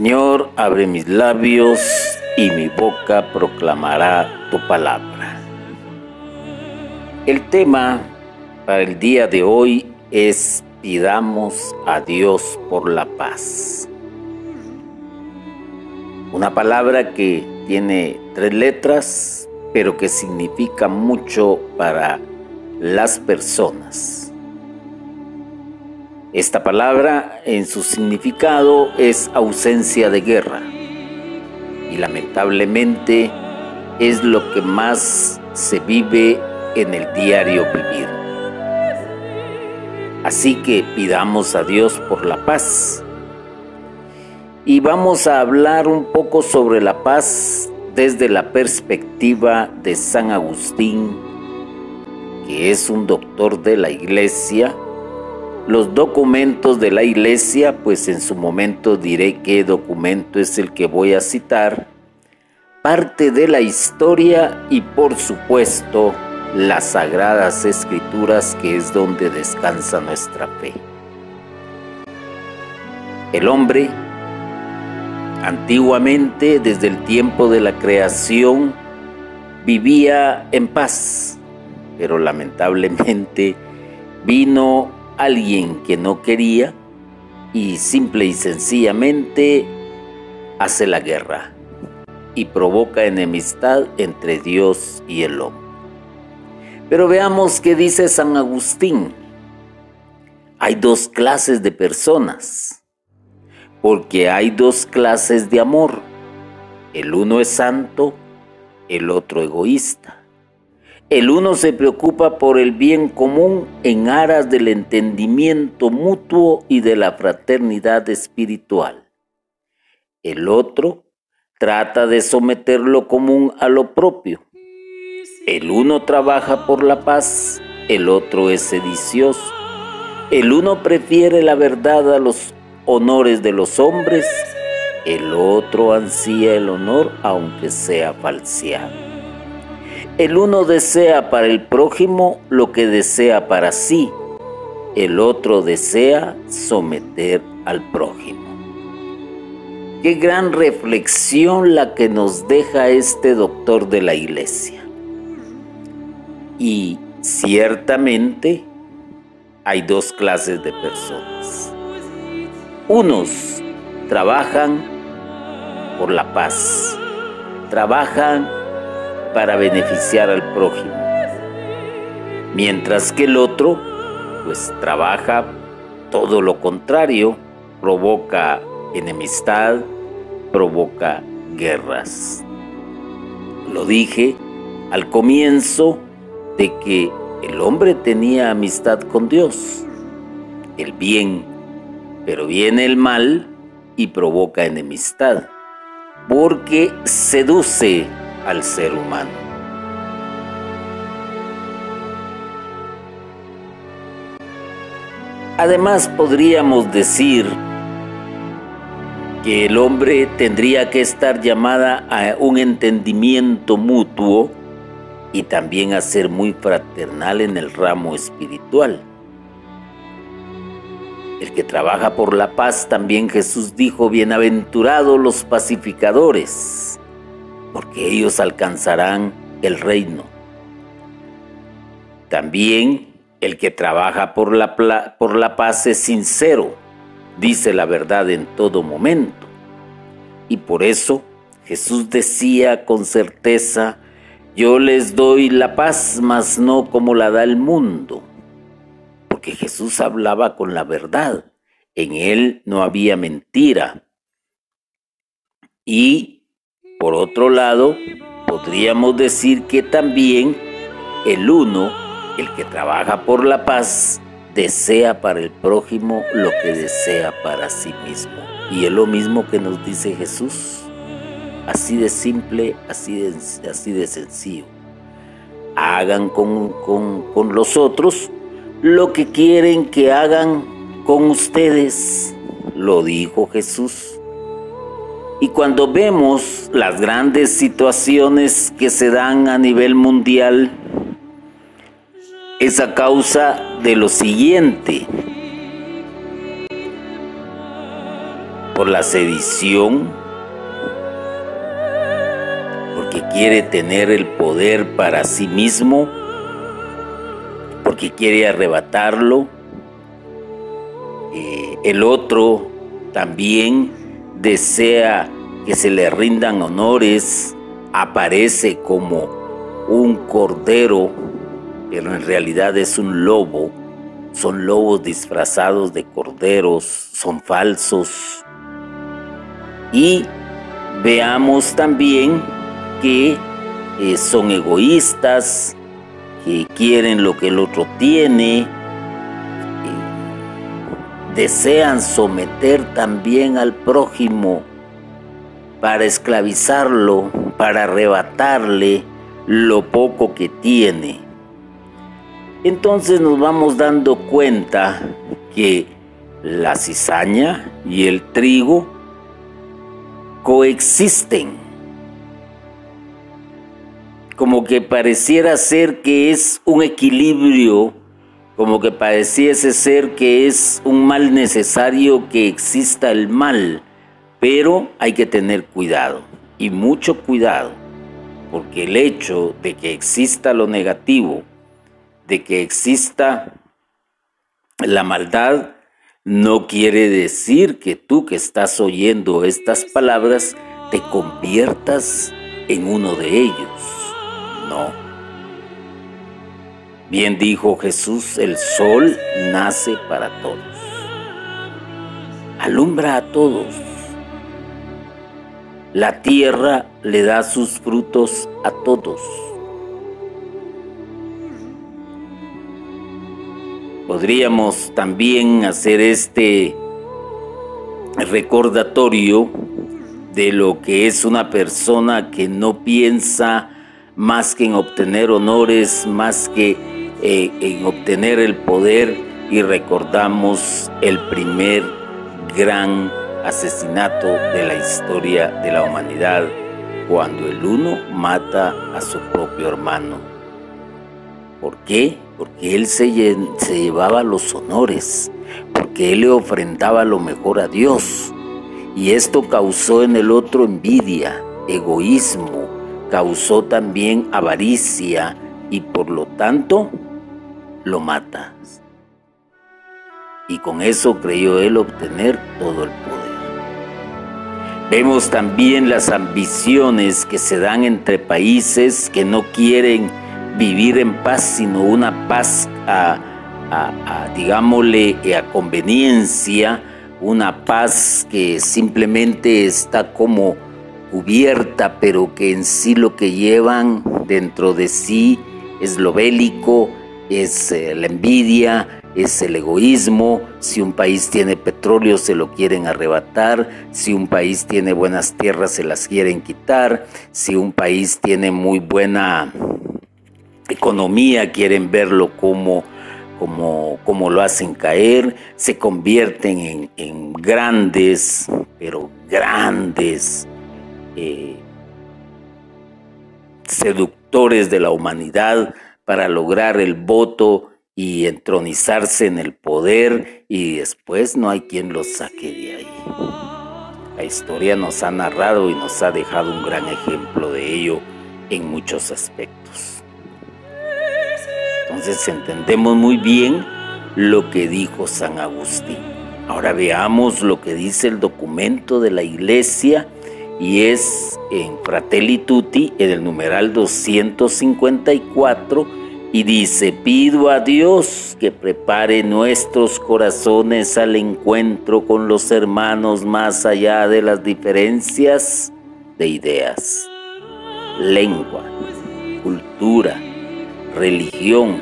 Señor, abre mis labios y mi boca proclamará tu palabra. El tema para el día de hoy es pidamos a Dios por la paz. Una palabra que tiene tres letras, pero que significa mucho para las personas. Esta palabra en su significado es ausencia de guerra y lamentablemente es lo que más se vive en el diario vivir. Así que pidamos a Dios por la paz y vamos a hablar un poco sobre la paz desde la perspectiva de San Agustín, que es un doctor de la iglesia. Los documentos de la iglesia, pues en su momento diré qué documento es el que voy a citar, parte de la historia y por supuesto las sagradas escrituras que es donde descansa nuestra fe. El hombre Antiguamente, desde el tiempo de la creación, vivía en paz, pero lamentablemente vino alguien que no quería y simple y sencillamente hace la guerra y provoca enemistad entre Dios y el hombre. Pero veamos qué dice San Agustín. Hay dos clases de personas porque hay dos clases de amor. El uno es santo, el otro egoísta. El uno se preocupa por el bien común en aras del entendimiento mutuo y de la fraternidad espiritual. El otro trata de someter lo común a lo propio. El uno trabaja por la paz, el otro es sedicioso. El uno prefiere la verdad a los honores de los hombres, el otro ansía el honor aunque sea falseado. El uno desea para el prójimo lo que desea para sí, el otro desea someter al prójimo. Qué gran reflexión la que nos deja este doctor de la iglesia. Y ciertamente hay dos clases de personas unos trabajan por la paz, trabajan para beneficiar al prójimo, mientras que el otro pues trabaja todo lo contrario, provoca enemistad, provoca guerras. Lo dije al comienzo de que el hombre tenía amistad con Dios, el bien pero viene el mal y provoca enemistad, porque seduce al ser humano. Además podríamos decir que el hombre tendría que estar llamada a un entendimiento mutuo y también a ser muy fraternal en el ramo espiritual el que trabaja por la paz, también Jesús dijo, bienaventurados los pacificadores, porque ellos alcanzarán el reino. También el que trabaja por la, por la paz es sincero, dice la verdad en todo momento. Y por eso Jesús decía con certeza, yo les doy la paz, mas no como la da el mundo porque Jesús hablaba con la verdad. En él no había mentira. Y, por otro lado, podríamos decir que también el uno, el que trabaja por la paz, desea para el prójimo lo que desea para sí mismo. Y es lo mismo que nos dice Jesús. Así de simple, así de, sencillo. Hagan con, con, con los otros lo que quieren que hagan con ustedes, lo dijo Jesús. Y cuando vemos las grandes situaciones que se dan a nivel mundial, es a causa de lo siguiente. por la sedición, porque quiere tener el poder para sí mismo, porque quiere arrebatarlo. Eh, el otro también desea que se le rindan honores, aparece como un cordero, pero en realidad es un lobo. Son lobos disfrazados de corderos, son falsos. Y veamos también que eh, son egoístas, que quieren lo que el otro tiene, desean someter también al prójimo para esclavizarlo, para arrebatarle lo poco que tiene. Entonces nos vamos dando cuenta que la cizaña y el trigo coexisten. Como que pareciera ser que es un equilibrio, como que pareciese ser que es un mal necesario que exista el mal pero hay que tener cuidado y mucho cuidado, porque el hecho de que exista lo negativo, de que exista la maldad, no quiere decir que tú que estás oyendo estas palabras te conviertas en uno de ellos. No. Bien dijo Jesús, el sol nace para todos. Alumbra a todos la tierra le da sus frutos a todos. Podríamos también hacer este recordatorio de lo que es una persona que no piensa más que en obtener honores, más que eh, en obtener el poder y recordamos el primer gran asesinato de la historia de la humanidad cuando el uno mata a su propio hermano. ¿Por qué? Porque él se, llevaba los honores, porque él le ofrendaba lo mejor a Dios. Y esto causó en el otro envidia, egoísmo, causó también avaricia y por lo tanto lo mata. Y con eso creyó él obtener todo el poder. Vemos también las ambiciones que se dan entre países que no quieren vivir en paz, sino una paz a, digámosle, a conveniencia, una paz que simplemente está como cubierta, pero que en sí lo que llevan dentro de sí es lo bélico, es eh, la envidia, es el egoísmo, si un país tiene petróleo se lo quieren arrebatar, si un país tiene buenas tierras se las quieren quitar, si un país tiene muy buena economía quieren verlo como, como, como lo hacen caer, se convierten en, en grandes, pero grandes eh, seductores de la humanidad para lograr el voto y entronizarse en el poder y después no hay quien los saque de ahí. La historia nos ha narrado y nos ha dejado un gran ejemplo de ello en muchos aspectos. Entonces entendemos muy bien lo que dijo San Agustín. Ahora veamos lo que dice el documento de la iglesia y es en Fratelli Tutti, en el numeral 254, y dice, pido a Dios que prepare nuestros corazones al encuentro con los hermanos más allá de las diferencias de ideas, lengua, cultura, religión,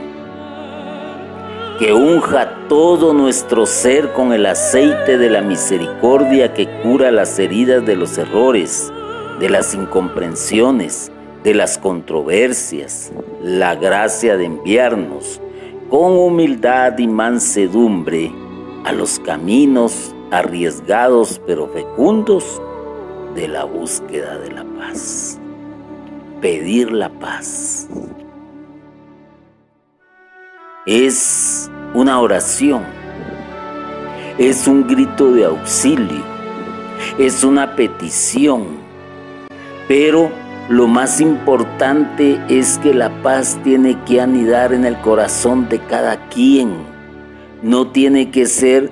que unja todo nuestro ser con el aceite de la misericordia que cura las heridas de los errores, de las incomprensiones, de las controversias, la gracia de enviarnos con humildad y mansedumbre a los caminos arriesgados pero fecundos de la búsqueda de la paz. Pedir la paz es una oración, es un grito de auxilio, es una petición. Pero lo más importante es que la paz tiene que anidar en el corazón de cada quien. No tiene que ser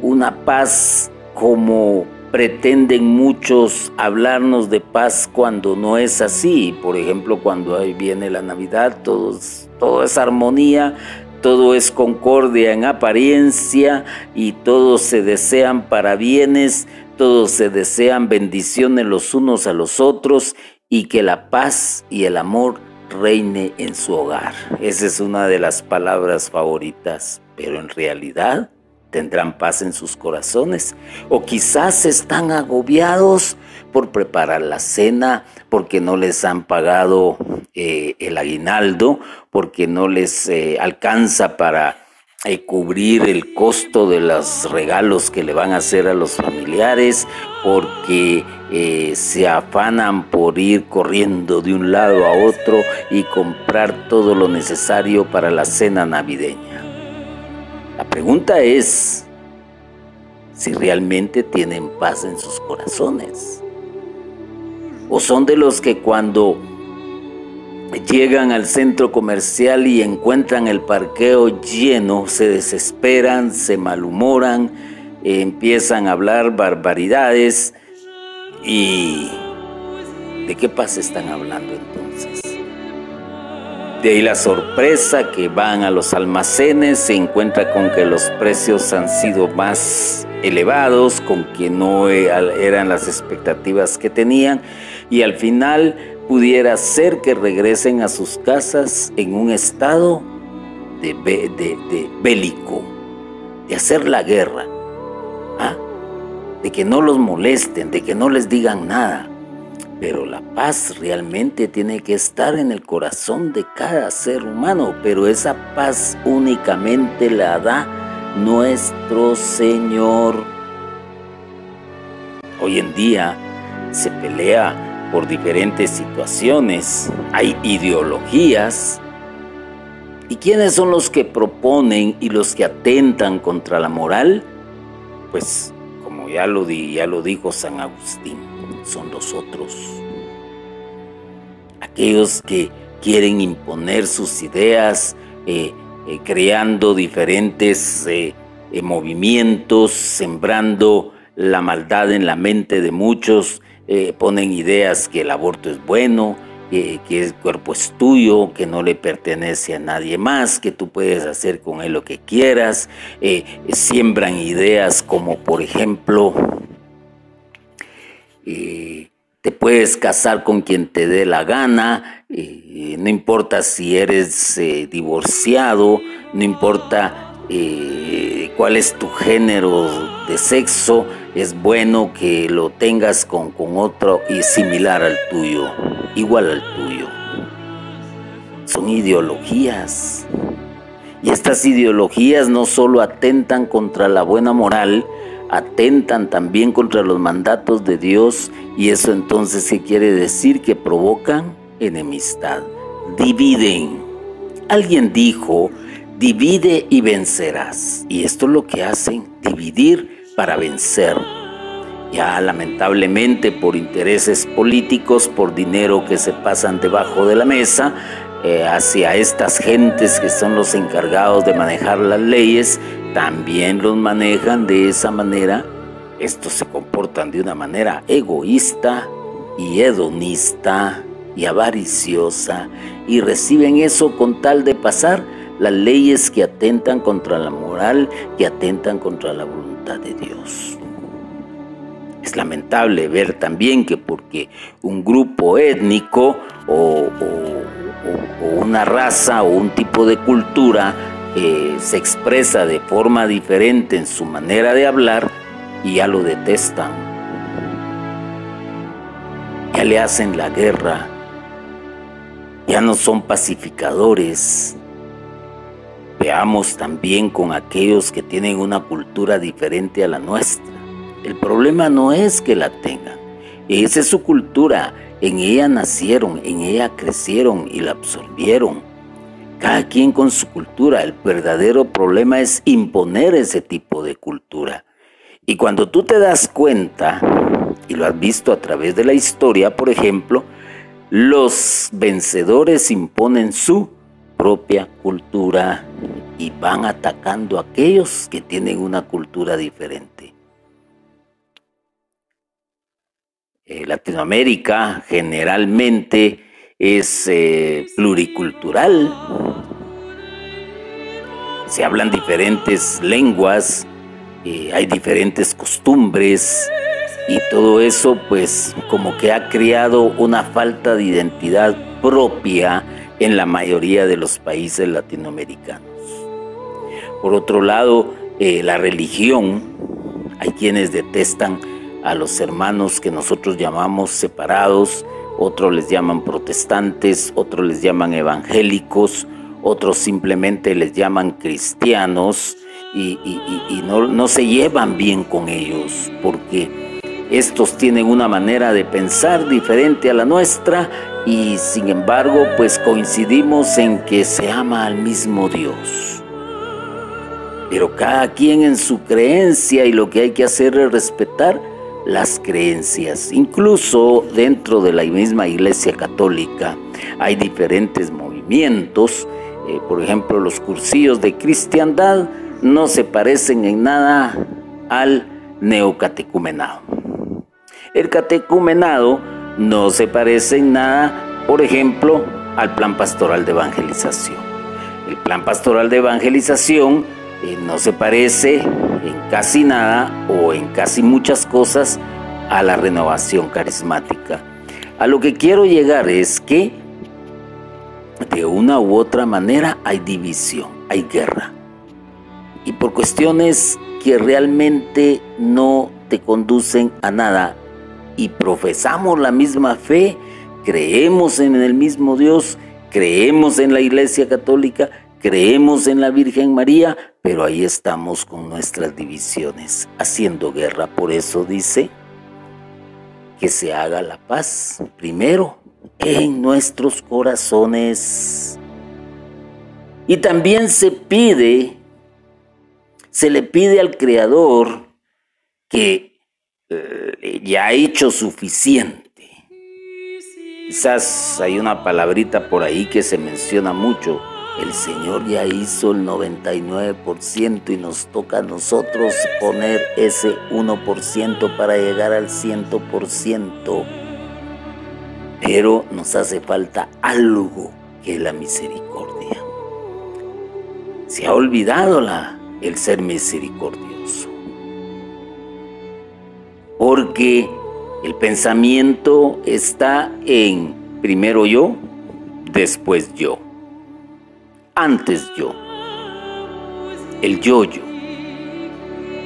una paz como pretenden muchos hablarnos de paz cuando no es así. Por ejemplo, cuando ahí viene la Navidad, todo es armonía, todo es concordia en apariencia y todos se desean para bienes, todos se desean bendiciones los unos a los otros y que la paz y el amor reine en su hogar. Esa es una de las palabras favoritas, pero en realidad tendrán paz en sus corazones o quizás están agobiados por preparar la cena, porque no les han pagado eh, el aguinaldo, porque no les eh, alcanza para eh, cubrir el costo de los regalos que le van a hacer a los familiares, porque se afanan por ir corriendo de un lado a otro y comprar todo lo necesario para la cena navideña. La pregunta es si realmente tienen paz en sus corazones. O son de los que cuando llegan al centro comercial y encuentran el parqueo lleno, se desesperan, se malhumoran, empiezan a hablar barbaridades y ¿de qué paz están hablando entonces? De ahí la sorpresa que van a los almacenes, se encuentra con que los precios han sido más elevados, con que no e, eran las expectativas que tenían y al final pudiera ser que regresen a sus casas en un estado de, de bélico, de hacer la guerra. De que no los molesten, de que no les digan nada. Pero la paz realmente tiene que estar en el corazón de cada ser humano, pero esa paz únicamente la da nuestro Señor. Hoy en día se pelea por diferentes situaciones, hay ideologías. ¿Y quiénes son los que proponen y los que atentan contra la moral? Pues ya lo, ya lo dijo San Agustín son los otros. Aquellos que quieren imponer sus ideas, eh, eh, creando diferentes eh, movimientos, sembrando la maldad en la mente de muchos, ponen ideas que el aborto es bueno, que el cuerpo es tuyo, que no le pertenece a nadie más, que tú puedes hacer con él lo que quieras, siembran ideas como por ejemplo te puedes casar con quien te dé la gana, no importa si eres eh, divorciado, no importa eh, cuál es tu género de sexo, es bueno que lo tengas con, con otro y similar al tuyo, igual al tuyo. Son ideologías. Y estas ideologías no solo atentan contra la buena moral, atentan también contra los mandatos de Dios y eso entonces ¿qué quiere decir? Que provocan enemistad, dividen. Alguien dijo, divide y vencerás. Y esto es lo que hacen, dividir para vencer. Ya lamentablemente por intereses políticos, por dinero que se pasan debajo de la mesa, eh, hacia estas gentes que son los encargados de manejar las leyes, también los manejan de esa manera. Estos se comportan de una manera egoísta y hedonista y avariciosa y reciben eso con tal de pasar las leyes que atentan contra la moral, que atentan contra la voluntad de Dios. Es lamentable ver también que porque un grupo étnico o, una raza o un tipo de cultura eh, se expresa de forma diferente en su manera de hablar y ya lo detestan. Ya le hacen la guerra. Ya no son pacificadores. Veamos también con aquellos que tienen una cultura diferente a la nuestra. El problema no es que la tengan. Esa es su cultura. En ella nacieron, en ella crecieron y la absorbieron. Cada quien con su cultura. El verdadero problema es imponer ese tipo de cultura. Y cuando tú te das cuenta y lo has visto a través de la historia, por ejemplo, los vencedores imponen su propia cultura y van atacando a aquellos que tienen una cultura diferente. Eh, Latinoamérica generalmente es eh, pluricultural. Se hablan diferentes lenguas, eh, hay diferentes costumbres y todo eso pues como que ha creado una falta de identidad propia en la mayoría de los países latinoamericanos. Por otro lado, eh, la religión, hay quienes detestan a los hermanos que nosotros llamamos separados, otros les llaman protestantes, otros les llaman evangélicos, otros simplemente les llaman cristianos y, no, no se llevan bien con ellos porque estos tienen una manera de pensar diferente a la nuestra y sin embargo pues coincidimos en que se ama al mismo Dios. Pero cada quien en su creencia y lo que hay que hacer es respetar las creencias. Incluso dentro de la misma Iglesia Católica hay diferentes movimientos. Eh, por ejemplo, los cursillos de cristiandad no se parecen en nada al neocatecumenado. El catecumenado no se parece en nada, por ejemplo, al plan pastoral de evangelización. El plan pastoral de evangelización eh, no se parece en casi nada o en casi muchas cosas a la renovación carismática. A lo que quiero llegar es que de una u otra manera hay división, hay guerra. Y por cuestiones que realmente no te conducen a nada y profesamos la misma fe, creemos en el mismo Dios, creemos en la Iglesia Católica, creemos en la Virgen María, pero ahí estamos con nuestras divisiones, haciendo guerra. Por eso dice que se haga la paz primero en nuestros corazones. Y también se pide, se le pide al Creador que eh, ya ha hecho suficiente. Quizás hay una palabrita por ahí que se menciona mucho. El Señor ya hizo el 99% y nos toca a nosotros poner ese 1% para llegar al 100%. Pero nos hace falta algo que es la misericordia. Se ha olvidado la, el ser misericordioso porque el pensamiento está en primero yo, después yo, antes yo, el yo-yo.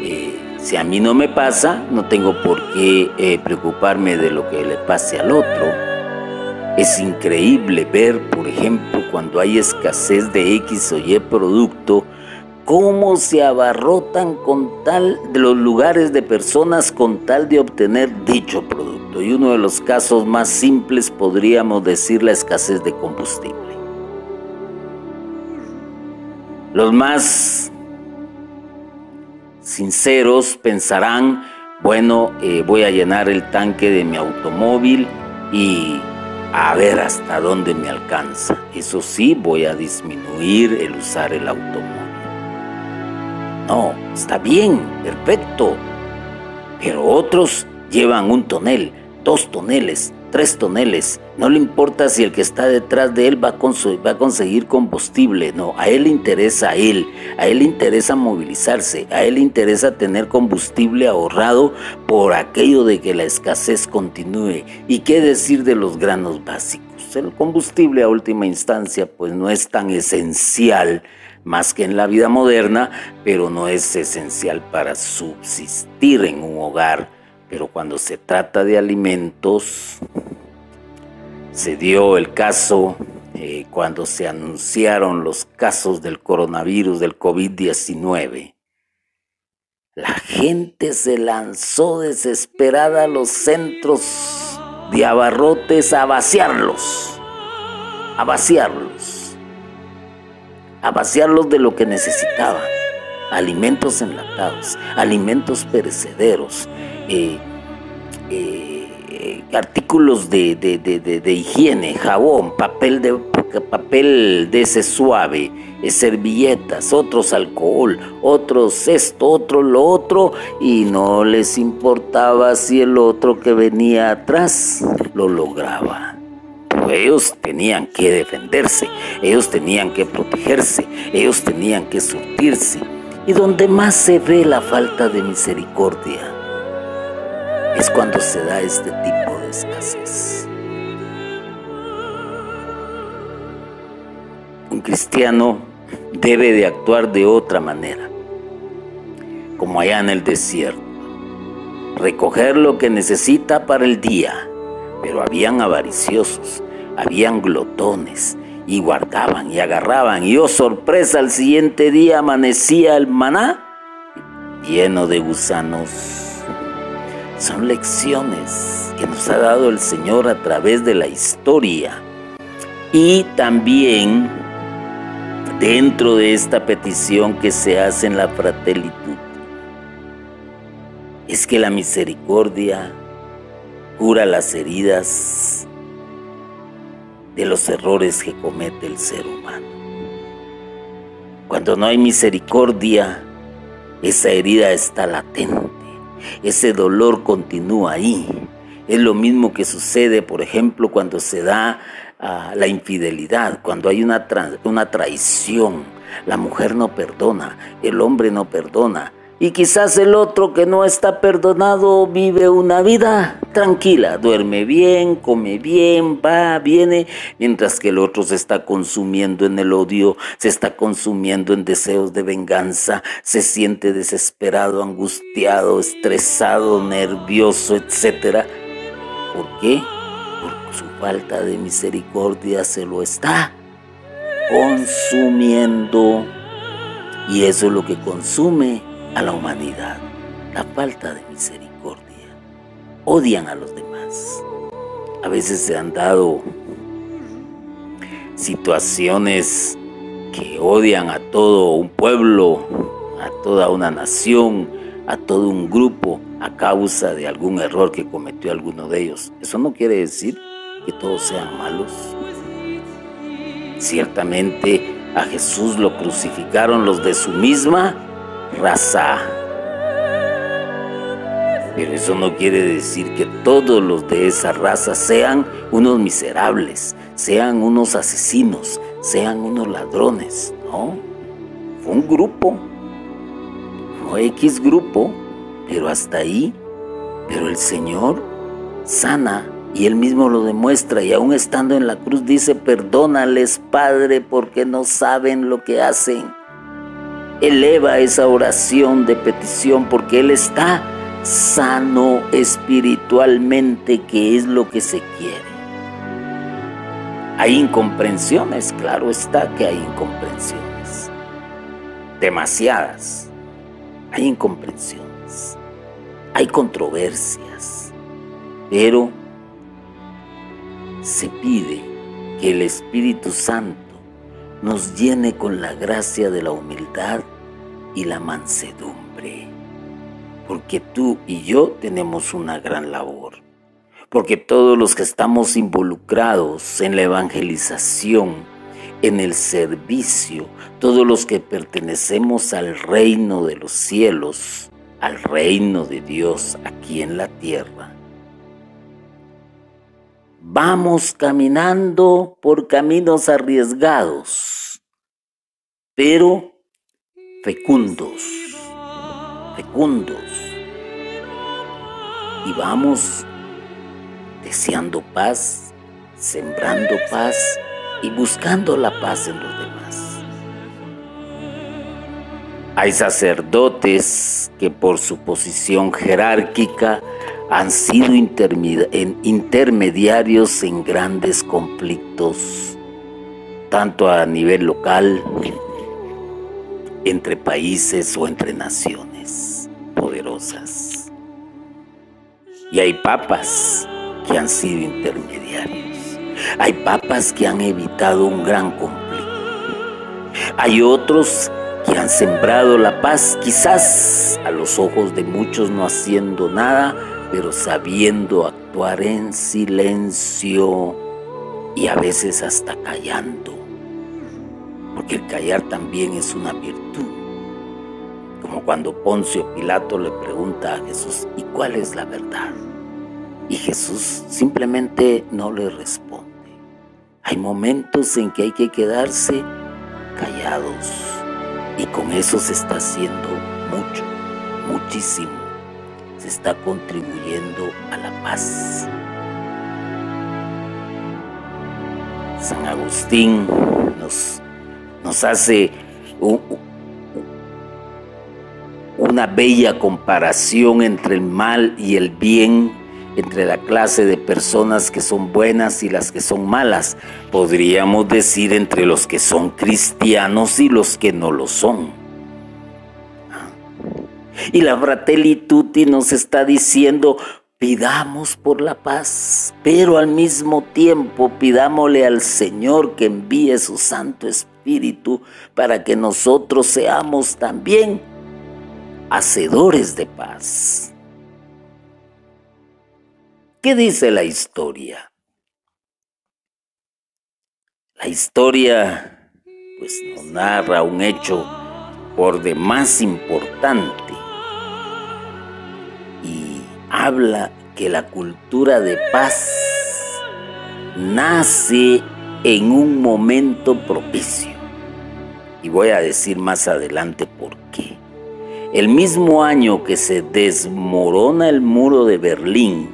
Eh, si a mí no me pasa, no tengo por qué eh, preocuparme de lo que le pase al otro. Es increíble ver, por ejemplo, cuando hay escasez de X o Y producto, cómo se abarrotan con tal de los lugares de personas con tal de obtener dicho producto. Y uno de los casos más simples podríamos decir la escasez de combustible. Los más sinceros pensarán, bueno, eh, voy a llenar el tanque de mi automóvil y a ver hasta dónde me alcanza. Eso sí, voy a disminuir el usar el automóvil. No, está bien, perfecto. Pero otros llevan un tonel, dos toneles, tres toneles. No le importa si el que está detrás de él va a, conseguir combustible. No, a él le interesa a él. A él le interesa movilizarse. A él le interesa tener combustible ahorrado por aquello de que la escasez continúe. ¿Y qué decir de los granos básicos? El combustible a última instancia pues no es tan esencial más que en la vida moderna, pero no es esencial para subsistir en un hogar. Pero cuando se trata de alimentos, se dio el caso eh, cuando se anunciaron los casos del coronavirus, del COVID-19. La gente se lanzó desesperada a los centros de abarrotes a vaciarlos, a vaciarlos a vaciarlos de lo que necesitaban. Alimentos enlatados, alimentos perecederos, eh, eh, artículos de, de, higiene, jabón, papel de, papel de ese suave, servilletas, otros alcohol, otros esto, otro lo otro, y no les importaba si el otro que venía atrás lo lograba. ellos tenían que defenderse, ellos tenían que protegerse, ellos tenían que surtirse. Y donde más se ve la falta de misericordia es cuando se da este tipo de escasez. Un cristiano debe de actuar de otra manera, como allá en el desierto, recoger lo que necesita para el día, pero habían avariciosos, habían glotones, y guardaban y agarraban, y oh sorpresa, al siguiente día amanecía el maná lleno de gusanos. Son lecciones que nos ha dado el Señor a través de la historia y también dentro de esta petición que se hace en la fratelitud, es que la misericordia cura las heridas de los errores que comete el ser humano. Cuando no hay misericordia, esa herida está latente, ese dolor continúa ahí. Es lo mismo que sucede, por ejemplo, cuando se da la infidelidad, cuando hay una, una traición. La mujer no perdona, el hombre no perdona. Y quizás el otro que no está perdonado vive una vida tranquila, duerme bien, come bien, va, viene, mientras que el otro se está consumiendo en el odio, se está consumiendo en deseos de venganza, se siente desesperado, angustiado, estresado, nervioso, etc. ¿Por qué? Falta de misericordia se lo está consumiendo. Y eso es lo que consume a la humanidad, la falta de misericordia. Odian a los demás. A veces se han dado situaciones que odian a todo un pueblo, a toda una nación, a todo un grupo a causa de algún error que cometió alguno de ellos. Eso no quiere decir que todos sean malos. Ciertamente a Jesús lo crucificaron los de su misma raza. Pero eso no quiere decir que todos los de esa raza sean unos miserables, sean unos asesinos, sean unos ladrones. No, fue un grupo, fue X grupo, pero hasta ahí. Pero el Señor sana y él mismo lo demuestra y aún estando en la cruz dice, perdónales Padre porque no saben lo que hacen. Eleva esa oración de petición porque Él está sano espiritualmente, que es lo que se quiere. Hay incomprensiones, claro está que hay incomprensiones. Demasiadas. Hay incomprensiones. Hay controversias. Pero se pide que el Espíritu Santo nos llene con la gracia de la humildad y la mansedumbre. Porque tú y yo tenemos una gran labor. Porque todos los que estamos involucrados en la evangelización, en el servicio, todos los que pertenecemos al reino de los cielos, al reino de Dios aquí en la tierra, Vamos caminando por caminos arriesgados, pero fecundos, fecundos. Y vamos deseando paz, sembrando paz y buscando la paz en los demás. Hay sacerdotes que por su posición jerárquica han sido intermediarios en grandes conflictos, tanto a nivel local, entre países o entre naciones poderosas. Y hay papas que han sido intermediarios. Hay papas que han evitado un gran conflicto. Hay otros que han sembrado la paz, quizás a los ojos de muchos no haciendo nada, pero sabiendo actuar en silencio y a veces hasta callando, porque el callar también es una virtud. Como cuando Poncio Pilato le pregunta a Jesús, ¿y cuál es la verdad? Y Jesús simplemente no le responde. Hay momentos en que hay que quedarse callados y con eso se está haciendo mucho, muchísimo. Está contribuyendo a la paz. San Agustín nos, nos hace una bella comparación entre el mal y el bien entre la clase de personas que son buenas y las que son malas. Podríamos decir entre los que son cristianos y los que no lo son. Y la Fratelli Tutti nos está diciendo, pidamos por la paz, pero al mismo tiempo pidámosle al Señor que envíe su Santo Espíritu para que nosotros seamos también hacedores de paz. ¿Qué dice la historia? La historia pues nos narra un hecho por demás importante habla que la cultura de paz nace en un momento propicio. Y voy a decir más adelante por qué. El mismo año que se desmorona el muro de Berlín,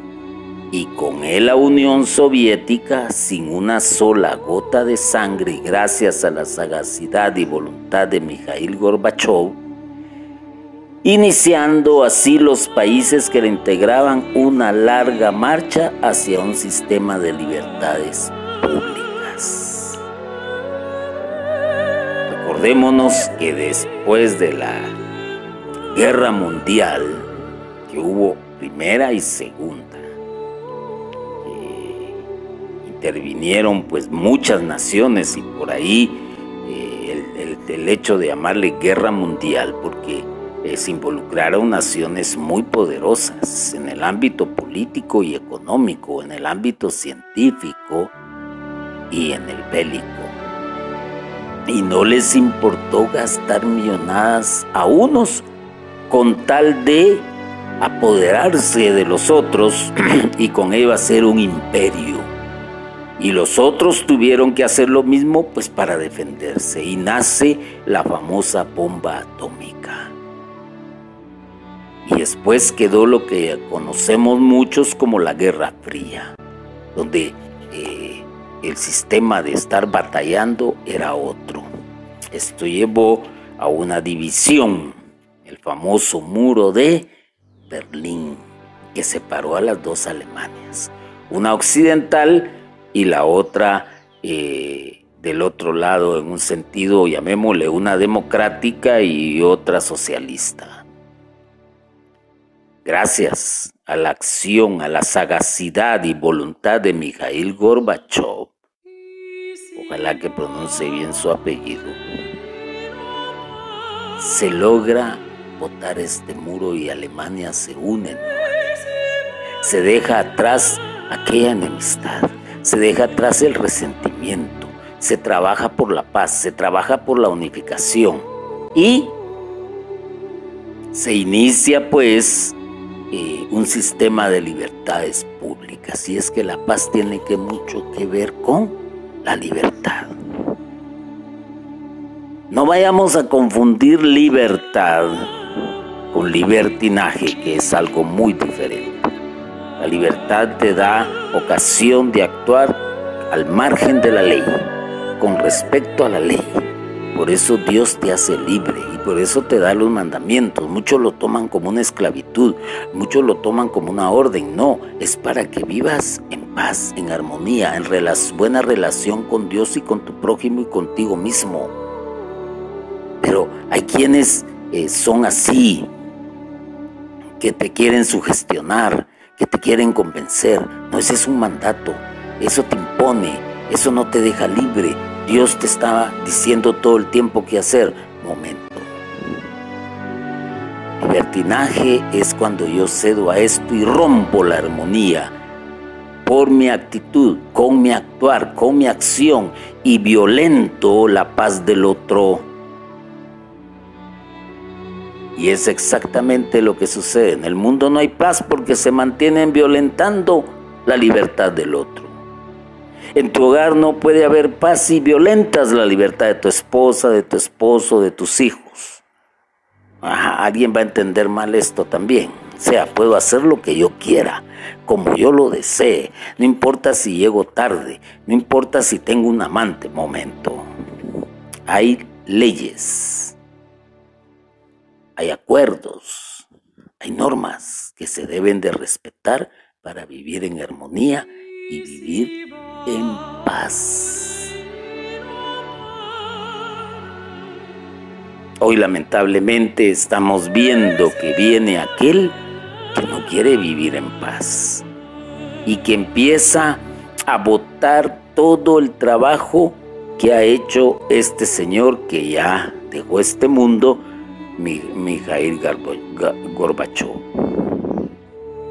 y con él la Unión Soviética sin una sola gota de sangre gracias a la sagacidad y voluntad de Mikhail Gorbachev, iniciando así los países que le integraban una larga marcha hacia un sistema de libertades públicas. Recordémonos que después de la guerra mundial, que hubo primera y segunda, intervinieron pues muchas naciones y por ahí eh, el, hecho de llamarle guerra mundial porque se involucraron naciones muy poderosas en el ámbito político y económico, en el ámbito científico y en el bélico. Y no les importó gastar millonadas a unos con tal de apoderarse de los otros y con ello hacer un imperio y los otros tuvieron que hacer lo mismo pues para defenderse y nace la famosa bomba atómica. Y después quedó lo que conocemos muchos como la Guerra Fría, donde eh, el sistema de estar batallando era otro. Esto llevó a una división, el famoso muro de Berlín, que separó a las dos Alemanias, una occidental y la otra eh, del otro lado, en un sentido, llamémosle una democrática y otra socialista. Gracias a la acción, a la sagacidad y voluntad de Mikhail Gorbachev, ojalá que pronuncie bien su apellido, se logra botar este muro y Alemania se une. Se deja atrás aquella enemistad se deja atrás el resentimiento, se trabaja por la paz, se trabaja por la unificación y se inicia pues eh, un sistema de libertades públicas y es que la paz tiene que mucho que ver con la libertad. No vayamos a confundir libertad con libertinaje, que es algo muy diferente. La libertad te da ocasión de actuar al margen de la ley, con respecto a la ley. Por eso Dios te hace libre por eso te da los mandamientos. Muchos lo toman como una esclavitud, muchos lo toman como una orden. No, es para que vivas en paz, en armonía, en buena relación con Dios y con tu prójimo y contigo mismo. Pero hay quienes eh, son así, que te quieren sugestionar, que te quieren convencer. No, ese es un mandato. Eso te impone. Eso no te deja libre. Dios te estaba diciendo todo el tiempo qué hacer. Momento. Libertinaje es cuando yo cedo a esto y rompo la armonía por mi actitud, con mi actuar, con mi acción y violento la paz del otro. Y es exactamente lo que sucede. En el mundo no hay paz porque se mantienen violentando la libertad del otro. En tu hogar no puede haber paz si violentas la libertad de tu esposa, de tu esposo, de tus hijos. Alguien va a entender mal esto también. O sea, puedo hacer lo que yo quiera, como yo lo desee. No importa si llego tarde, no importa si tengo un amante. Momento. Hay leyes, hay acuerdos, hay normas que se deben de respetar para vivir en armonía y vivir en paz. Hoy lamentablemente estamos viendo que viene aquel que no quiere vivir en paz y que empieza a botar todo el trabajo que ha hecho este señor que ya dejó este mundo, Mikhail Gorbachev.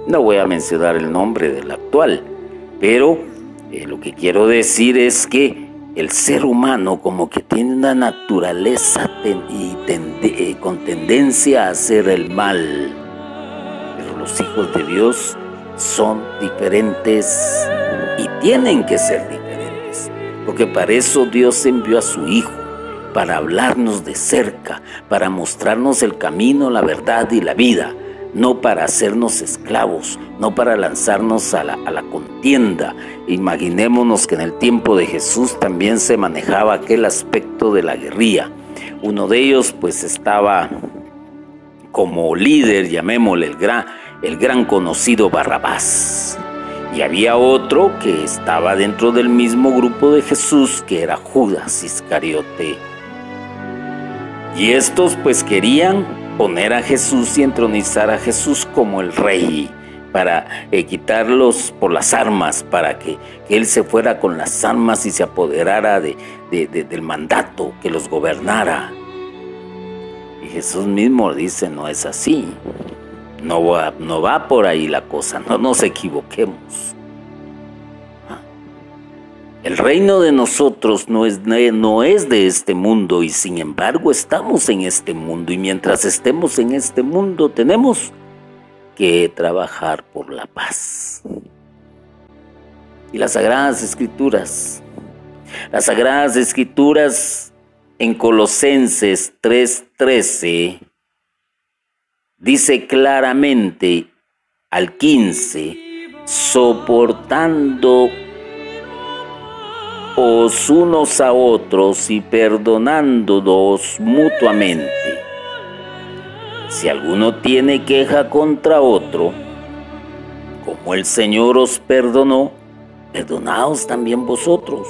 No voy a mencionar el nombre del actual, pero eh, lo que quiero decir es que el ser humano como que tiene una naturaleza y eh, con tendencia a hacer el mal. Los hijos de Dios son diferentes y tienen que ser diferentes, porque para eso Dios envió a su Hijo, para hablarnos de cerca, para mostrarnos el camino, la verdad y la vida, no para hacernos esclavos, no para lanzarnos a la, contienda. Imaginémonos que en el tiempo de Jesús también se manejaba aquel aspecto de la guerrilla. Uno de ellos pues estaba como líder, llamémosle el gran, el gran conocido Barrabás. Y había otro que estaba dentro del mismo grupo de Jesús, que era Judas Iscariote. Y estos pues querían poner a Jesús y entronizar a Jesús como el rey, para eh, quitarlos por las armas, para que, Él se fuera con las armas y se apoderara de, del mandato, que los gobernara. Y Jesús mismo dice, no es así. No va, no va por ahí la cosa, no nos equivoquemos. El reino de nosotros no es, de este mundo y sin embargo estamos en este mundo y mientras estemos en este mundo tenemos que trabajar por la paz. Y las Sagradas Escrituras, las Sagradas Escrituras en Colosenses 3:13 dice claramente al 15, soportando os unos a otros y perdonándonos mutuamente. Si alguno tiene queja contra otro, como el Señor os perdonó, perdonaos también vosotros.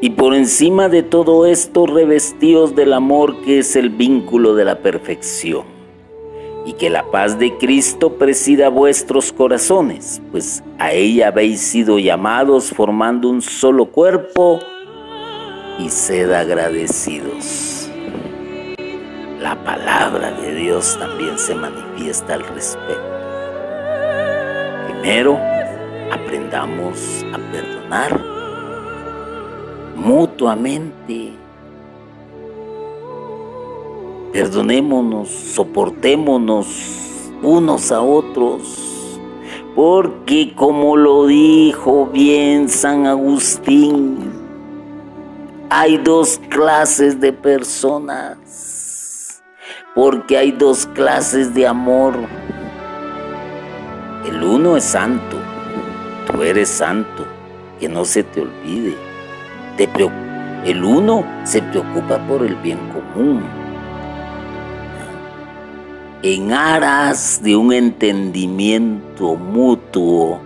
Y por encima de todo esto, revestíos del amor que es el vínculo de la perfección y que la paz de Cristo presida vuestros corazones, pues a ella habéis sido llamados formando un solo cuerpo y sed agradecidos. La palabra de Dios también se manifiesta al respecto. Primero, aprendamos a perdonar mutuamente Perdonémonos, soportémonos unos a otros, porque como lo dijo bien San Agustín, hay dos clases de personas, porque hay dos clases de amor. El uno es santo, tú eres santo, que no se te olvide. el uno se preocupa por el bien común en aras de un entendimiento mutuo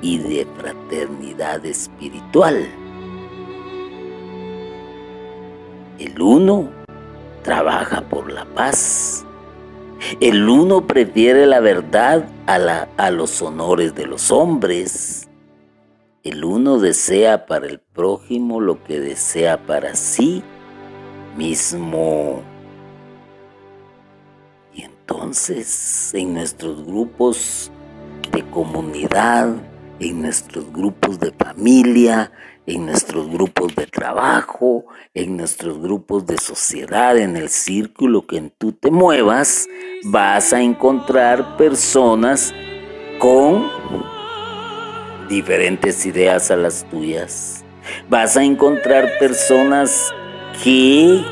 y de fraternidad espiritual. El uno trabaja por la paz. El uno prefiere la verdad a, los honores de los hombres. El uno desea para el prójimo lo que desea para sí mismo. Entonces en nuestros grupos de comunidad, en nuestros grupos de familia, en nuestros grupos de trabajo, en nuestros grupos de sociedad, en el círculo que tú te muevas, vas a encontrar personas con diferentes ideas a las tuyas. Vas a encontrar personas que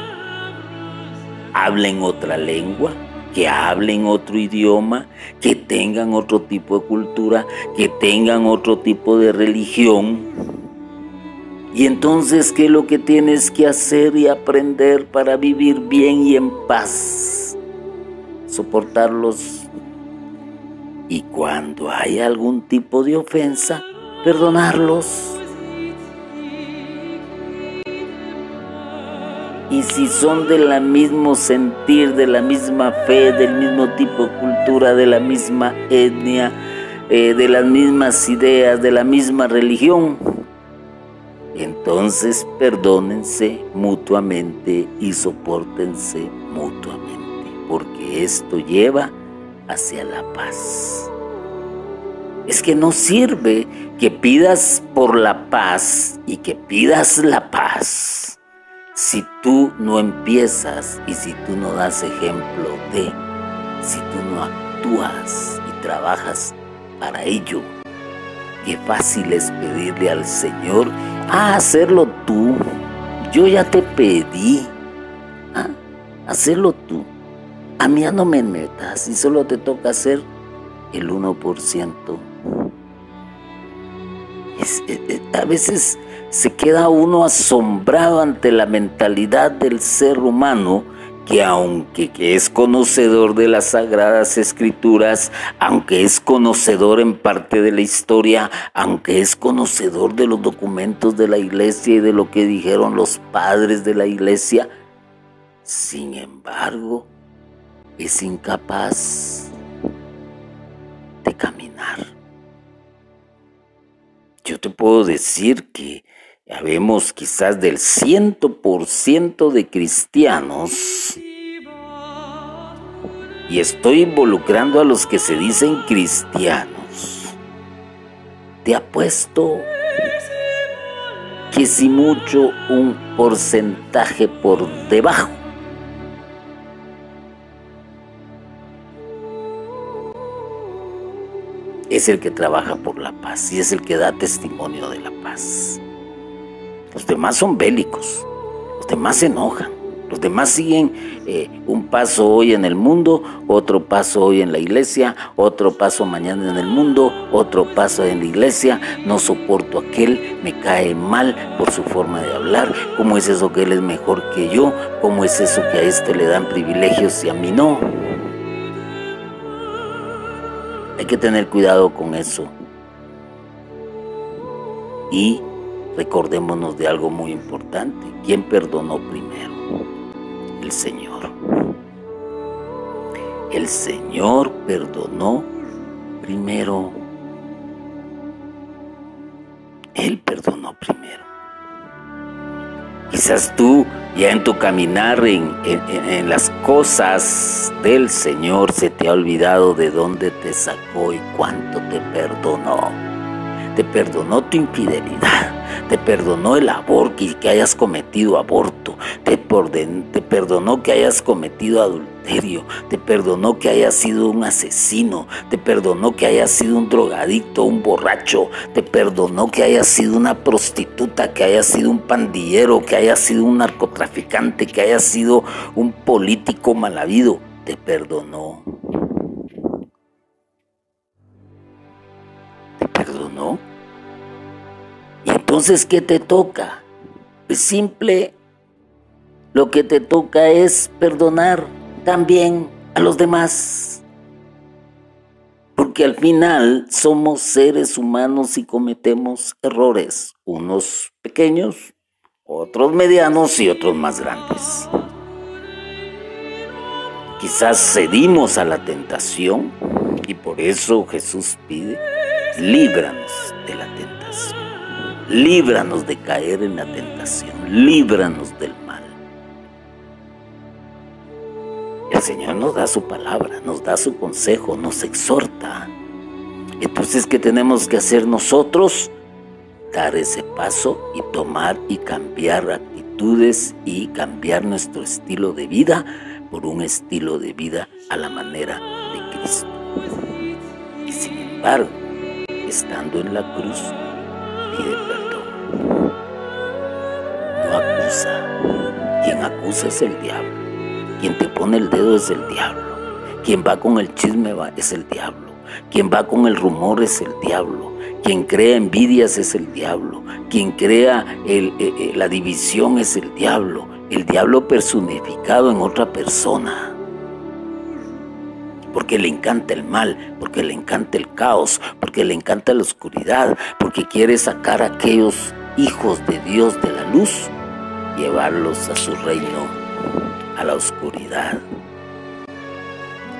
hablen otra lengua, que hablen otro idioma, que tengan otro tipo de cultura, que tengan otro tipo de religión. Y entonces, ¿qué es lo que tienes que hacer y aprender para vivir bien y en paz? Soportarlos. Y cuando hay algún tipo de ofensa, perdonarlos. Y si son del mismo sentir, de la misma fe, del mismo tipo de cultura, de la misma etnia, eh, de las mismas ideas, de la misma religión, entonces perdónense mutuamente y soportense mutuamente, porque esto lleva hacia la paz. Es que no sirve que pidas por la paz y que pidas la paz si tú no empiezas y si tú no das ejemplo de, si tú no actúas y trabajas para ello, qué fácil es pedirle al Señor, ah, hacerlo tú. Yo ya te pedí, ah, hacerlo tú. A mí ya no me metas y solo te toca hacer el 1%. Es, eh, eh, a veces se queda uno asombrado ante la mentalidad del ser humano que aunque es conocedor de las sagradas escrituras, aunque es conocedor en parte de la historia, aunque es conocedor de los documentos de la iglesia y de lo que dijeron los padres de la iglesia, sin embargo, es incapaz de caminar. Yo te puedo decir que Habemos quizás del ciento por ciento de cristianos y estoy involucrando a los que se dicen cristianos. Te apuesto que si mucho un porcentaje por debajo es el que trabaja por la paz y es el que da testimonio de la paz. Los demás son bélicos, los demás se enojan, los demás siguen eh, un paso hoy en el mundo, otro paso hoy en la iglesia, otro paso mañana en el mundo, otro paso en la iglesia. No soporto aquel, me cae mal por su forma de hablar. ¿Cómo es eso que él es mejor que yo? ¿Cómo es eso que a este le dan privilegios y a mí no? Hay que tener cuidado con eso. Y recordémonos de algo muy importante. ¿Quién perdonó primero? El Señor. El Señor perdonó primero. Él perdonó primero. Quizás tú ya en tu caminar en, en, las cosas del Señor se te ha olvidado de dónde te sacó y cuánto te perdonó. Te perdonó tu infidelidad te perdonó el aborto y que hayas cometido aborto, te, perdonó que hayas cometido adulterio, te perdonó que hayas sido un asesino, te perdonó que hayas sido un drogadicto, un borracho, te perdonó que hayas sido una prostituta, que hayas sido un pandillero, que hayas sido un narcotraficante, que hayas sido un político mal habido, te perdonó. Y entonces, ¿qué te toca? Pues simple, lo que te toca es perdonar también a los demás. Porque al final somos seres humanos y cometemos errores, unos pequeños, otros medianos y otros más grandes. Quizás cedimos a la tentación y por eso Jesús pide, líbranos de la tentación líbranos de caer en la tentación, líbranos del mal. El Señor nos da su palabra, nos da su consejo, nos exhorta. Entonces, ¿qué tenemos que hacer nosotros? Dar ese paso y tomar y cambiar actitudes y cambiar nuestro estilo de vida por un estilo de vida a la manera de Cristo. Y sin embargo, estando en la cruz, pide perdón. Acusa. Quien acusa es el diablo. Quien te pone el dedo es el diablo. Quien va con el chisme va, es el diablo. Quien va con el rumor es el diablo. Quien crea envidias es el diablo. Quien crea eh, eh, la división es el diablo. El diablo personificado en otra persona. Porque le encanta el mal, porque le encanta el caos, porque le encanta la oscuridad, porque quiere sacar a aquellos hijos de Dios de la luz, llevarlos a su reino, a la oscuridad.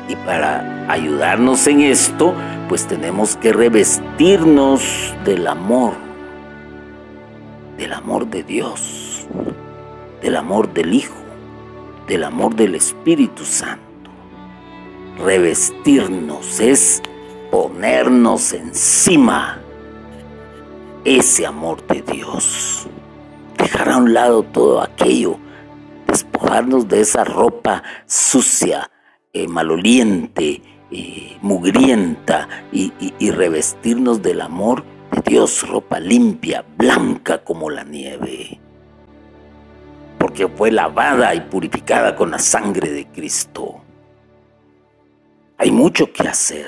Y para ayudarnos en esto, pues tenemos que revestirnos del amor, del amor de Dios, del amor del Hijo, del amor del Espíritu Santo. Revestirnos es ponernos encima ese amor de Dios. Dejar a un lado todo aquello, despojarnos de esa ropa sucia, eh, maloliente, eh, mugrienta y, y revestirnos del amor de Dios, ropa limpia, blanca como la nieve, porque fue lavada y purificada con la sangre de Cristo. Hay mucho que hacer.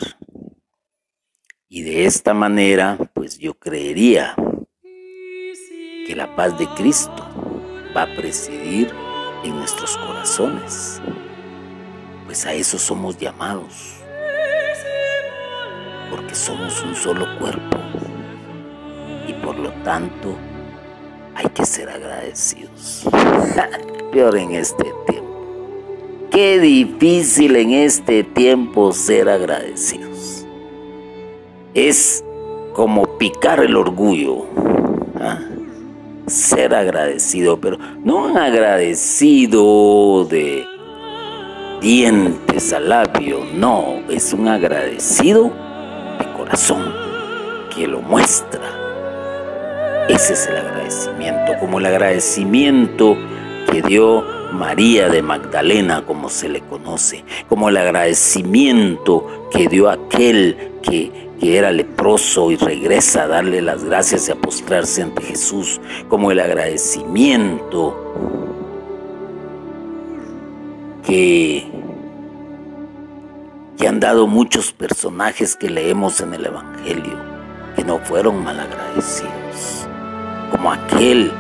Y de esta manera, pues yo creería que la paz de Cristo va a presidir en nuestros corazones pues a eso somos llamados, porque somos un solo cuerpo y por lo tanto hay que ser agradecidos. Peor en este tiempo. Qué difícil en este tiempo ser agradecidos. Es como picar el orgullo. ¿ah? Ser agradecido, pero no un agradecido de dientes al labio, no, es un agradecido de corazón que lo muestra. Ese es el agradecimiento, como el agradecimiento que dio María de Magdalena, como se le conoce, como el agradecimiento que dio aquel que, que era leproso y regresa a darle las gracias y a postrarse ante Jesús, como el agradecimiento que, han dado muchos personajes que leemos en el Evangelio que no fueron malagradecidos, como aquel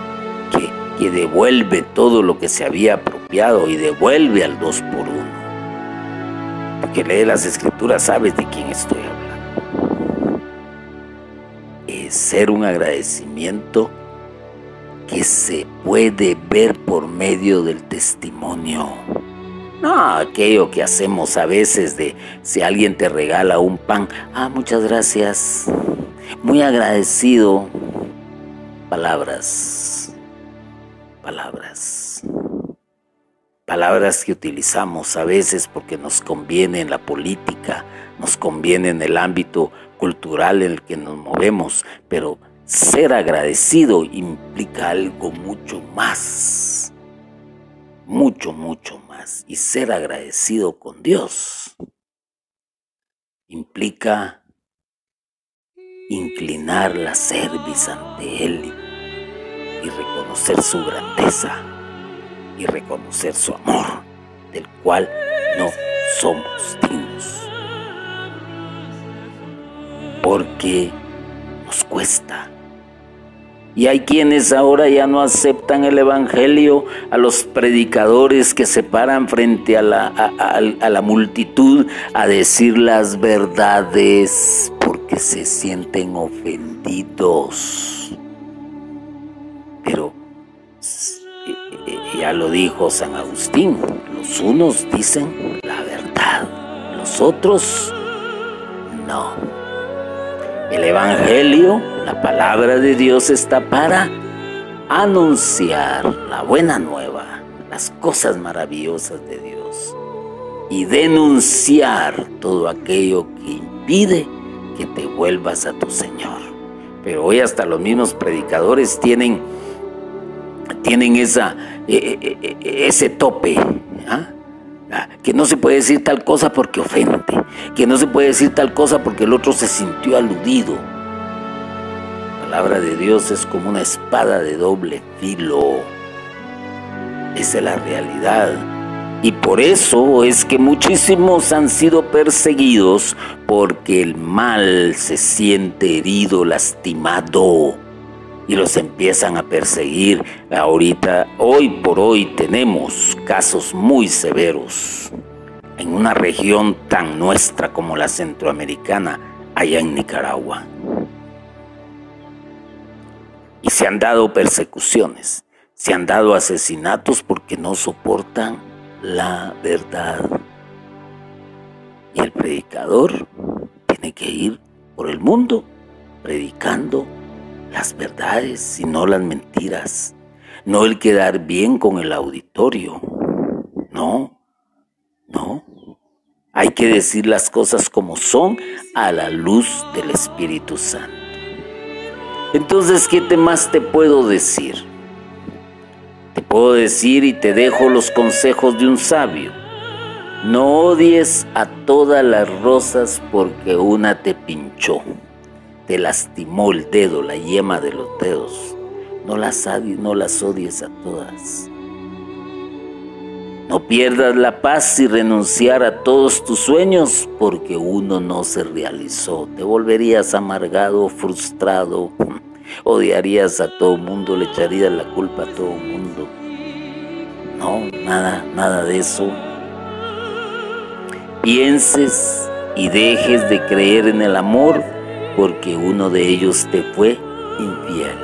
que, que devuelve todo lo que se había apropiado y devuelve al dos por uno. Porque lee las escrituras, sabes de quién estoy hablando. Ser un agradecimiento que se puede ver por medio del testimonio. No, aquello que hacemos a veces de si alguien te regala un pan, ah, muchas gracias, muy agradecido. Palabras, palabras, palabras que utilizamos a veces porque nos conviene en la política, nos conviene en el ámbito cultural en el que nos movemos, pero ser agradecido implica algo mucho más mucho, mucho más. Y ser agradecido con Dios implica inclinar la cerviz ante Él y reconocer su grandeza y reconocer su amor, del cual no somos dignos. Porque nos cuesta y hay quienes ahora ya no aceptan el Evangelio, a los predicadores que se paran frente a la, a, la multitud a decir las verdades porque se sienten ofendidos. Pero eh, eh, ya lo dijo San Agustín, los unos dicen la verdad, los otros no. El Evangelio, la palabra de Dios está para anunciar la buena nueva, las cosas maravillosas de Dios. y denunciar todo aquello que impide que te vuelvas a tu Señor. Pero hoy hasta los mismos predicadores tienen, tienen esa, e, e, e, ese tope. ¿ah? Que no se puede decir tal cosa porque ofende, que no se puede decir tal cosa porque el otro se sintió aludido. La palabra de Dios es como una espada de doble filo. Esa es la realidad. Y por eso es que muchísimos han sido perseguidos porque el mal se siente herido, lastimado y los empiezan a perseguir. Ahorita, hoy por hoy tenemos casos muy severos en una región tan nuestra como la centroamericana, allá en Nicaragua. Y se han dado persecuciones, se han dado asesinatos porque no soportan la verdad. Y el predicador tiene que ir por el mundo predicando las verdades y no las mentiras. No el quedar bien con el auditorio. No, no. Hay que decir las cosas como son a la luz del Espíritu Santo. Entonces, ¿qué más te puedo decir? Te puedo decir y te dejo los consejos de un sabio. No odies a todas las rosas porque una te pinchó, te lastimó el dedo, la yema de los dedos. No las, no las odies a todas. No pierdas la paz y renunciar a todos tus sueños porque uno no se realizó. Te volverías amargado, frustrado, odiarías a todo mundo, le echarías la culpa a todo mundo. No, nada, nada de eso. Pienses y dejes de creer en el amor porque uno de ellos te fue infiel.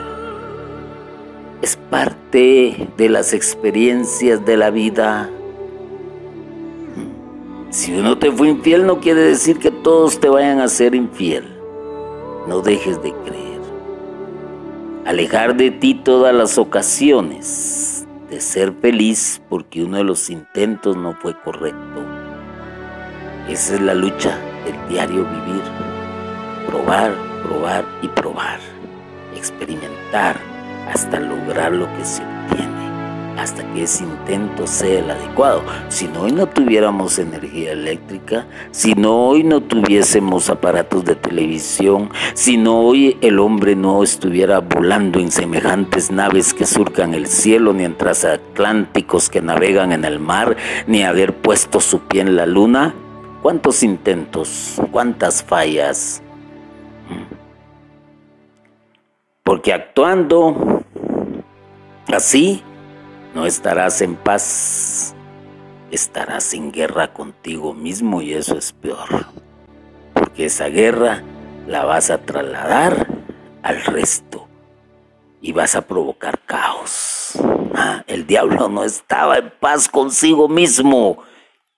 Es parte de las experiencias de la vida. Si uno te fue infiel no quiere decir que todos te vayan a ser infiel. No dejes de creer alejar de ti todas las ocasiones de ser feliz porque uno de los intentos no fue correcto. Esa es la lucha del diario vivir. Probar, probar y probar. Experimentar hasta lograr lo que se obtiene hasta que ese intento sea el adecuado. Si no hoy no tuviéramos energía eléctrica, si no hoy no tuviésemos aparatos de televisión, si no hoy el hombre no estuviera volando en semejantes naves que surcan el cielo, ni en transatlánticos que navegan en el mar, ni haber puesto su pie en la luna, ¿cuántos intentos, cuántas fallas? Porque actuando así, no estarás en paz, estarás en guerra contigo mismo y eso es peor. Porque esa guerra la vas a trasladar al resto y vas a provocar caos. Ah, el diablo no estaba en paz consigo mismo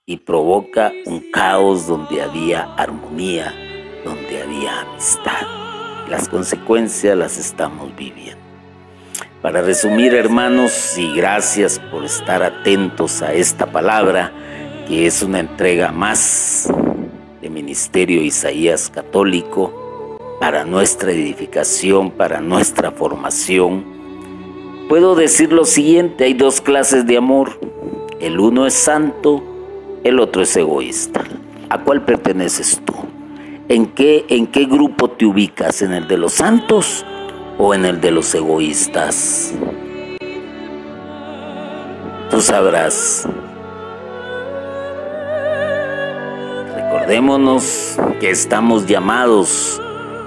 y provoca un caos donde había armonía, donde había amistad. Las consecuencias las estamos viviendo. Para resumir, hermanos, y gracias por estar atentos a esta palabra, que es una entrega más de Ministerio Isaías Católico para nuestra edificación, para nuestra formación. Puedo decir lo siguiente, hay dos clases de amor. El uno es santo, el otro es egoísta. ¿A cuál perteneces tú? ¿En qué, en qué grupo te ubicas? ¿En el de los santos o en el de los egoístas. Tú sabrás. Recordémonos que estamos llamados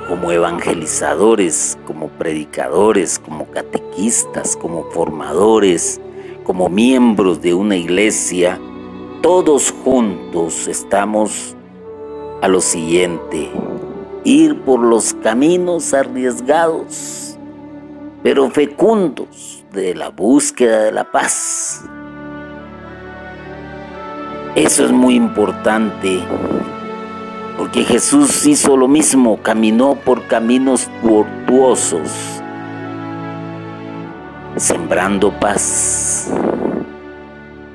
como evangelizadores, como predicadores, como catequistas, como formadores, como miembros de una iglesia, todos juntos estamos a lo siguiente, ir por los caminos arriesgados pero fecundos de la búsqueda de la paz. Eso es muy importante, porque Jesús hizo lo mismo, caminó por caminos tortuosos, sembrando paz,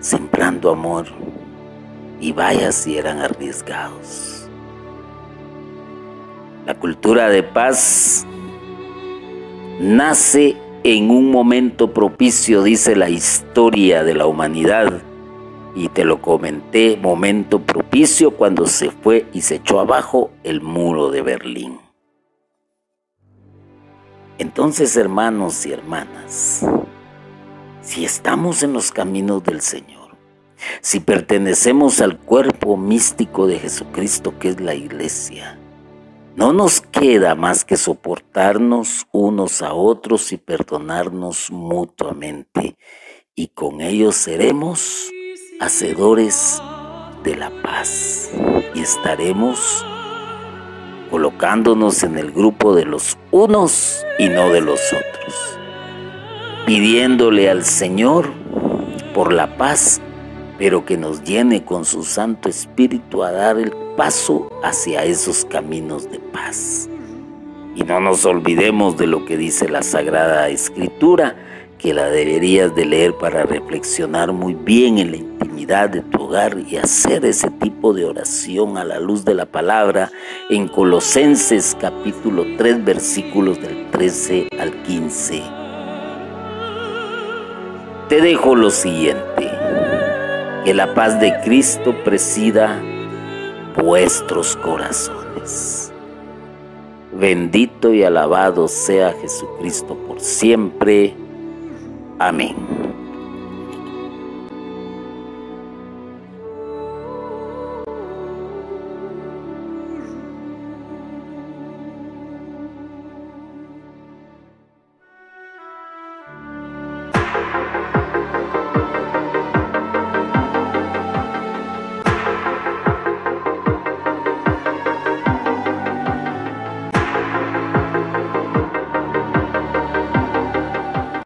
sembrando amor. y vaya si eran arriesgados. La cultura de paz nace en un momento propicio, dice la historia de la humanidad, y te lo comenté, momento propicio cuando se fue y se echó abajo el muro de Berlín. Entonces, hermanos y hermanas, si estamos en los caminos del Señor, si pertenecemos al cuerpo místico de Jesucristo que es la iglesia, no nos queda más que soportarnos unos a otros y perdonarnos mutuamente, y con ellos seremos hacedores de la paz. Y estaremos colocándonos en el grupo de los unos y no de los otros, pidiéndole al Señor por la paz, pero que nos llene con su Santo Espíritu a dar el paso hacia esos caminos de paz. Y no nos olvidemos de lo que dice la Sagrada Escritura, que la deberías de leer para reflexionar muy bien en la intimidad de tu hogar y hacer ese tipo de oración a la luz de la palabra en Colosenses capítulo 3 versículos del 13 al 15. Te dejo lo siguiente, que la paz de Cristo presida vuestros corazones. Bendito y alabado sea Jesucristo por siempre. Amén.